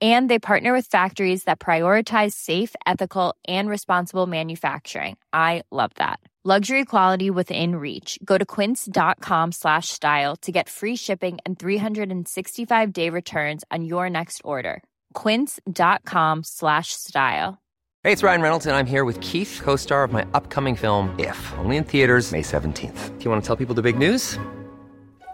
and they partner with factories that prioritize safe ethical and responsible manufacturing. I love that. Luxury quality within reach. Go to quince.com slash style to get free shipping and 365 day returns on your next order. quince.com slash style. Hey it's ryan reynolds and i'm here with keith co-star of my upcoming film if only in theaters may 17th do you want to tell people the big news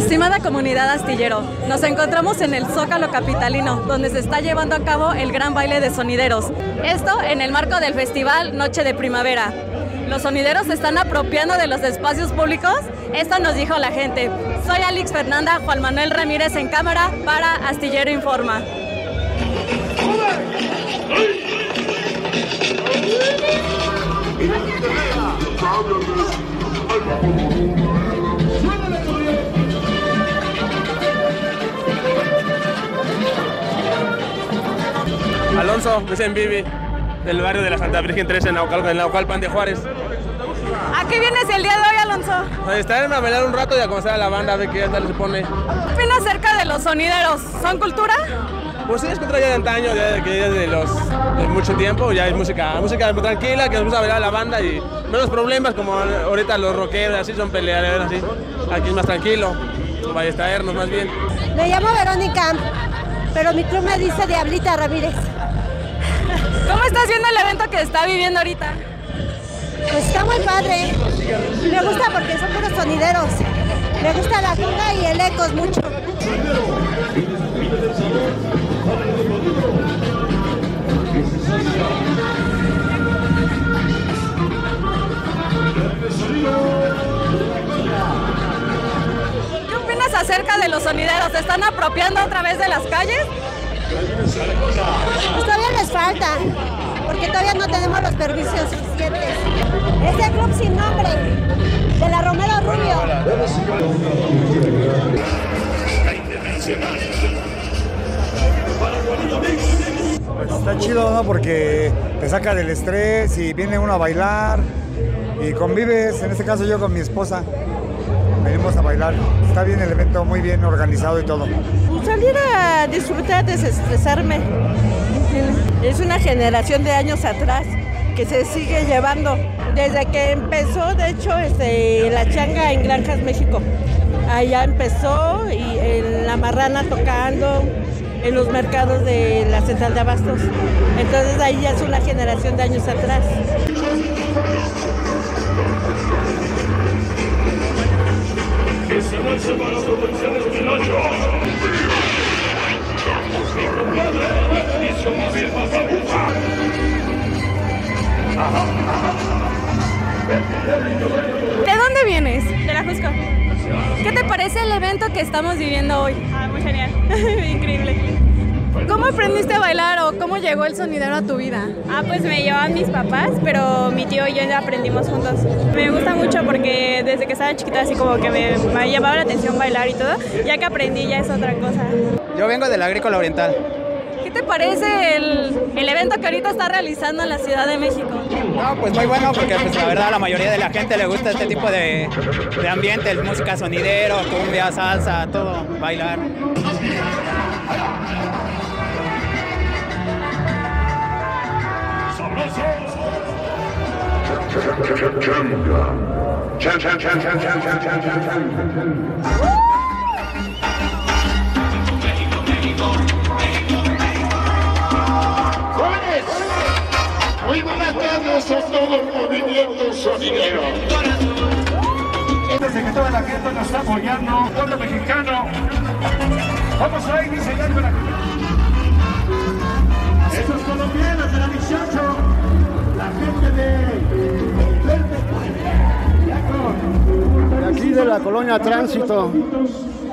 Estimada comunidad astillero, nos encontramos en el Zócalo Capitalino, donde se está llevando a cabo el gran baile de sonideros. Esto en el marco del festival Noche de Primavera. ¿Los sonideros se están apropiando de los espacios públicos? Esto nos dijo la gente. Soy Alex Fernanda, Juan Manuel Ramírez en cámara para Astillero Informa. Alonso, es en Vivi, del barrio de la Santa Virgen 13 en Naucalpan, en Naucalpan de Juárez. ¿A qué vienes el día de hoy, Alonso? A estar a bailar un rato y a conocer a la banda, a ver qué tal se pone. ¿Qué opinas acerca de los sonideros? ¿Son cultura? Pues sí, es cultura ya de antaño, ya de, que ya de, los, de mucho tiempo, ya es música, música tranquila, que nos gusta bailar a la banda y menos problemas como ahorita los rockeros, así son peleadores, así. Aquí es más tranquilo, ballestaernos más bien. Me llamo Verónica, pero mi club me dice Diablita Ramírez. ¿Cómo estás viendo el evento que está viviendo ahorita? Pues está muy padre. Me gusta porque son puros sonideros. Me gusta la conga y el ecos mucho. ¿Qué opinas acerca de los sonideros? ¿Se están apropiando otra vez de las calles? Pues falta, porque todavía no tenemos los permisos suficientes. Este club sin nombre, de la Romero Rubio. Pues está chido, ¿no? Porque te saca del estrés y viene uno a bailar y convives, en este caso yo con mi esposa. Venimos a bailar. Está bien el evento, muy bien organizado y todo. Salir a disfrutar, desestresarme. Es una generación de años atrás que se sigue llevando. Desde que empezó, de hecho, este, la changa en Granjas, México. Allá empezó y en La Marrana tocando, en los mercados de la central de abastos. Entonces ahí ya es una generación de años atrás. ¿De dónde vienes? De la Jusco. ¿Qué te parece el evento que estamos viviendo hoy? Ah, muy genial. Increíble. ¿Cómo aprendiste a bailar o cómo llegó el sonidero a tu vida? Ah, pues me llevaban mis papás, pero mi tío y yo aprendimos juntos. Me gusta mucho porque desde que estaba chiquita así como que me, me llamaba la atención bailar y todo. Ya que aprendí ya es otra cosa. Yo vengo del Agrícola Oriental. ¿Qué te parece el, el, evento que ahorita está realizando en la Ciudad de México? No, pues muy bueno porque pues, la verdad a la mayoría de la gente le gusta este tipo de, de ambiente, música sonidero, cumbia, salsa, todo, bailar. Muy buenas tardes, a todo el movimiento sonidero. Desde que toda la gente nos está apoyando, pueblo mexicano, vamos a ir diseñando la Estos colombianos de la 18, la gente de De aquí de la colonia Tránsito.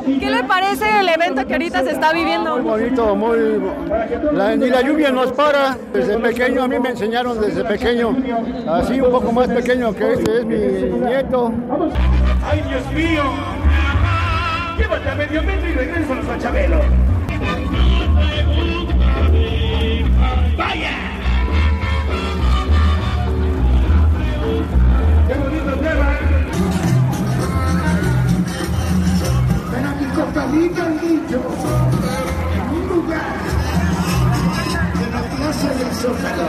¿Qué le parece el evento que ahorita se está viviendo? Muy bonito, muy... La, ni la lluvia nos para. Desde pequeño, a mí me enseñaron desde pequeño, así un poco más pequeño que este es mi nieto. ¡Ay, Dios mío! Llévate a medio metro y regreso a los Bachabelos. ¡Vaya! ¡Qué bonito tema! Niño. Un lugar de la plaza del Zócalo.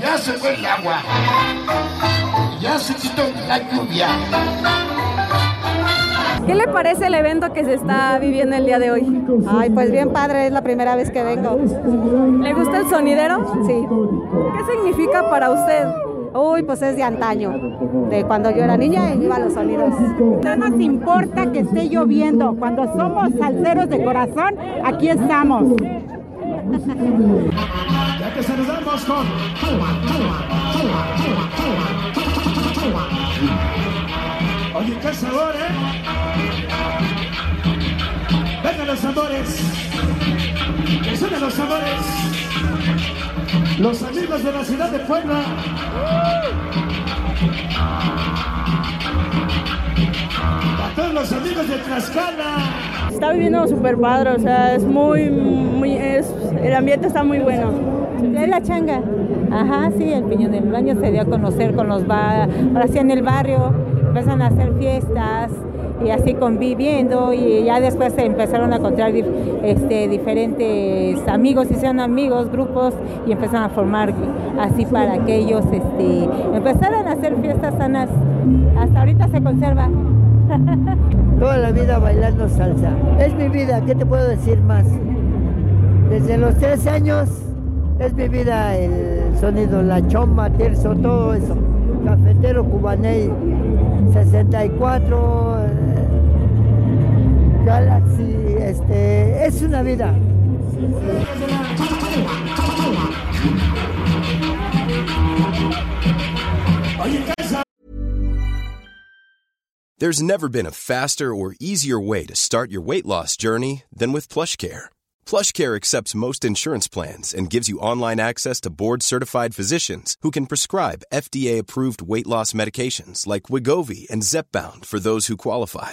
Ya se fue el agua. Ya se quitó la lluvia. ¿Qué le parece el evento que se está viviendo el día de hoy? Ay, pues bien padre, es la primera vez que vengo. ¿Le gusta el sonidero? Sí. ¿Qué significa para usted? Uy, pues es de antaño, de cuando yo era niña y iba a los sonidos. No nos importa que esté lloviendo, cuando somos salseros de corazón, aquí estamos. Ya que saludamos con Oye, qué sabor, ¿eh? Vengan los sabores. Que suenen los sabores. Los amigos de la ciudad de Puebla. A todos los amigos de Tlaxcala. Está viviendo súper padre, o sea, es muy, muy, es, el ambiente está muy bueno. Es la changa. Ajá, sí, el Piñón del Baño se dio a conocer con los ba ahora sí en el barrio, empezaron a hacer fiestas y así conviviendo y ya después se empezaron a encontrar este, diferentes amigos, hicieron amigos, grupos y empezaron a formar así para que ellos este, empezaran a hacer fiestas sanas. Hasta ahorita se conserva. Toda la vida bailando salsa. Es mi vida, ¿qué te puedo decir más? Desde los tres años es mi vida el sonido, la chomba, terzo, todo eso. Cafetero Cubaney, 64, es una vida. There's never been a faster or easier way to start your weight loss journey than with PlushCare. PlushCare accepts most insurance plans and gives you online access to board-certified physicians who can prescribe FDA-approved weight loss medications like Wigovi and Zepbound for those who qualify.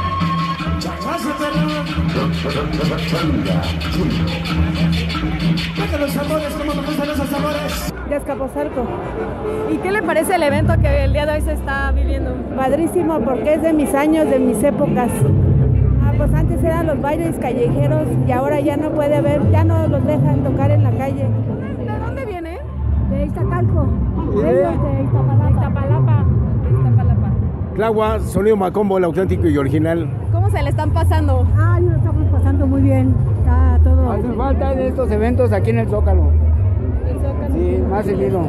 Los sabores, como me gustan esos sabores. De Escaposalco. ¿Y qué le parece el evento que el día de hoy se está viviendo? Padrísimo porque es de mis años, de mis épocas. Ah, pues antes eran los bailes callejeros y ahora ya no puede haber, ya no los dejan tocar en la calle. ¿De dónde viene? De Iztacalco. ¿Y de? Iztapalapa. Iztapalapa. Iztapalapa. Clagua, sonido macombo, el auténtico y original. ¿Cómo se le están pasando? Ah, lo estamos pasando muy bien. Está todo. Hacen falta de estos eventos aquí en el Zócalo. Sí, más seguido.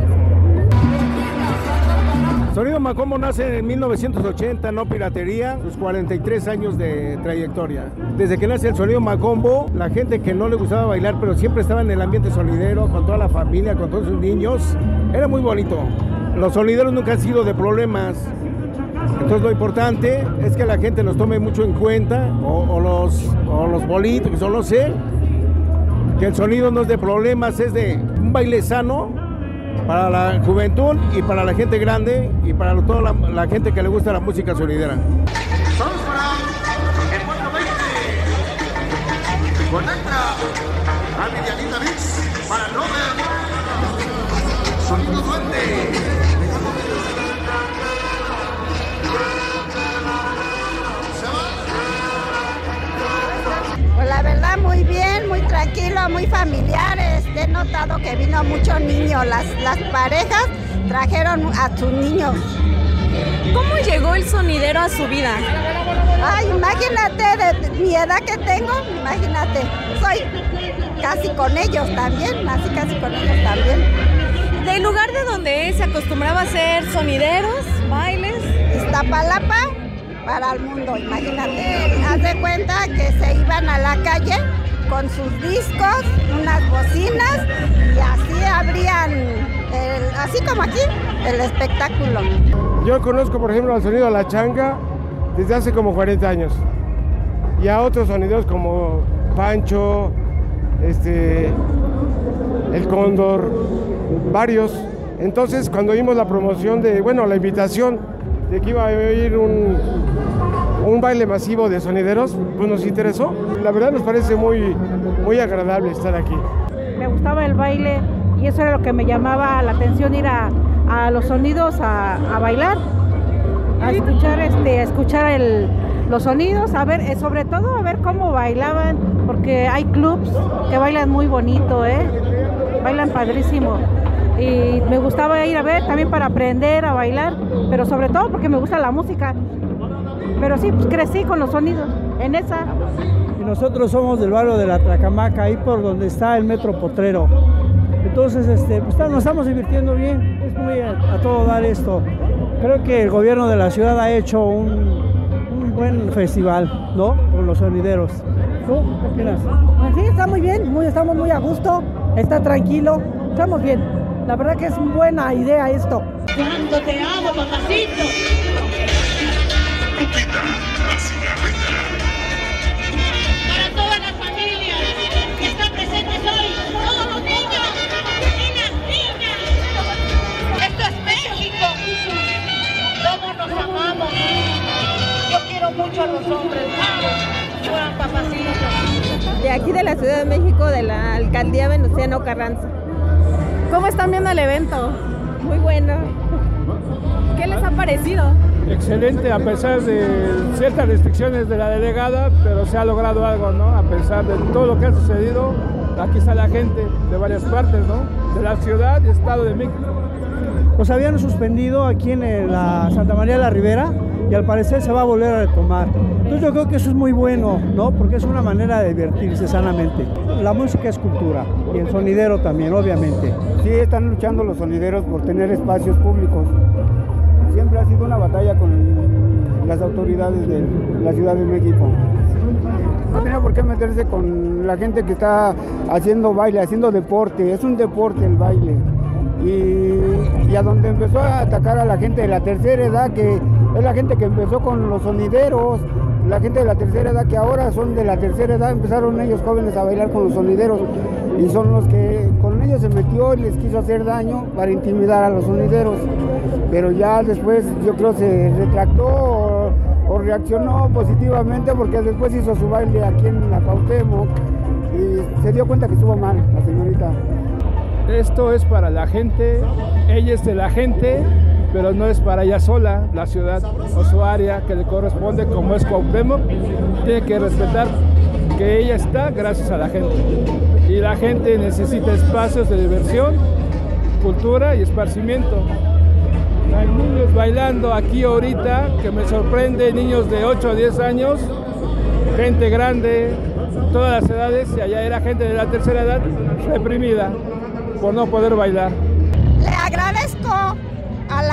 Sonido Macombo nace en 1980, no piratería, sus 43 años de trayectoria. Desde que nace el Sonido Macombo, la gente que no le gustaba bailar, pero siempre estaba en el ambiente sonidero, con toda la familia, con todos sus niños, era muy bonito. Los sonideros nunca han sido de problemas. Entonces lo importante es que la gente nos tome mucho en cuenta, o, los, o los bolitos, que no sé, que el sonido no es de problemas, es de un baile sano para la juventud y para la gente grande y para toda la, gente que le gusta la música sonidera. para Pues la muy bien, muy tranquilo, muy familiares. He notado que vino mucho niño. Las, las parejas trajeron a sus niños. ¿Cómo llegó el sonidero a su vida? Ay, imagínate de mi edad que tengo, imagínate. Soy casi con ellos también, nací casi con ellos también. ¿Del lugar de donde se acostumbraba a hacer sonideros, bailes? Iztapalapa para el mundo, imagínate. Haz de cuenta que se iban a la calle con sus discos, unas bocinas y así abrían, así como aquí, el espectáculo. Yo conozco, por ejemplo, el sonido de la changa desde hace como 40 años y a otros sonidos como Pancho, este, el Cóndor, varios. Entonces, cuando vimos la promoción de, bueno, la invitación de que iba a ir un, un baile masivo de sonideros, pues nos interesó. La verdad nos parece muy, muy agradable estar aquí. Me gustaba el baile y eso era lo que me llamaba la atención, ir a, los sonidos a, a, bailar, a escuchar, este, a escuchar el, los sonidos, a ver, eh, sobre todo a ver cómo bailaban, porque hay clubs que bailan muy bonito, ¿eh? Bailan padrísimo. Y me gustaba ir a ver también para aprender a bailar, pero sobre todo porque me gusta la música. Pero sí, pues crecí con los sonidos, en esa. Y nosotros somos del barrio de la Tracamaca, ahí por donde está el Metro Potrero. Entonces, este, pues, nos estamos divirtiendo bien, es muy a, a todo dar esto. Creo que el gobierno de la ciudad ha hecho un, buen festival, ¿no? Con los sonideros. ¿Tú qué opinas? Pues sí, está muy bien, muy, estamos muy a gusto, está tranquilo, estamos bien. La verdad que es buena idea esto. Cuando te amo, papacito. Para todas las familias que están presentes hoy, todos los niños, niñas, niñas. Esto es México. Todos nos amamos mucho a los hombres, Juan papacito. De aquí de la Ciudad de México, de la alcaldía Venustiano Carranza. ¿Cómo están viendo el evento? Muy bueno. ¿Qué les ha parecido? Excelente, a pesar de ciertas restricciones de la delegada, pero se ha logrado algo, ¿no? A pesar de todo lo que ha sucedido, aquí está la gente de varias partes, ¿no? De la ciudad y estado de México. Pues habían suspendido aquí en la Santa María de la Ribera y al parecer se va a volver a retomar. Entonces yo creo que eso es muy bueno, ¿no? Porque es una manera de divertirse sanamente. La música es cultura y el sonidero también, obviamente. Sí, están luchando los sonideros por tener espacios públicos. Siempre ha sido una batalla con las autoridades de la Ciudad de México. No tiene por qué meterse con la gente que está haciendo baile, haciendo deporte. Es un deporte el baile. Y, y a donde empezó a atacar a la gente de la tercera edad que es la gente que empezó con los sonideros, la gente de la tercera edad que ahora son de la tercera edad, empezaron ellos jóvenes a bailar con los sonideros y son los que con ellos se metió y les quiso hacer daño para intimidar a los sonideros. Pero ya después yo creo se retractó o, reaccionó positivamente porque después hizo su baile aquí en la Cuauhtémoc y se dio cuenta que estuvo mal la señorita. Esto es para la gente, ella es de la gente pero no es para ella sola, la ciudad o su área que le corresponde, como es Cuauhtémoc, tiene que respetar que ella está gracias a la gente. Y la gente necesita espacios de diversión, cultura y esparcimiento. Hay niños bailando aquí ahorita que me sorprende, niños de 8 a 10 años, gente grande, todas las edades, y allá era gente de la tercera edad reprimida por no poder bailar.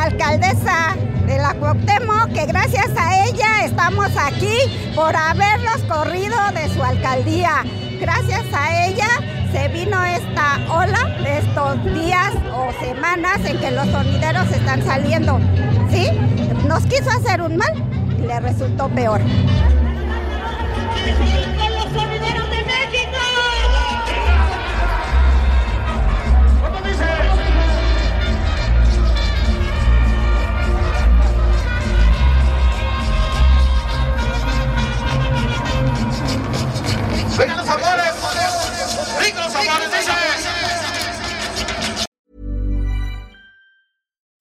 Alcaldesa de la Cuauhtémoc, que gracias a ella estamos aquí por haberlos corrido de su alcaldía. Gracias a ella se vino esta ola de estos días o semanas en que los sonideros están saliendo, ¿sí? Nos quiso hacer un mal y le resultó peor.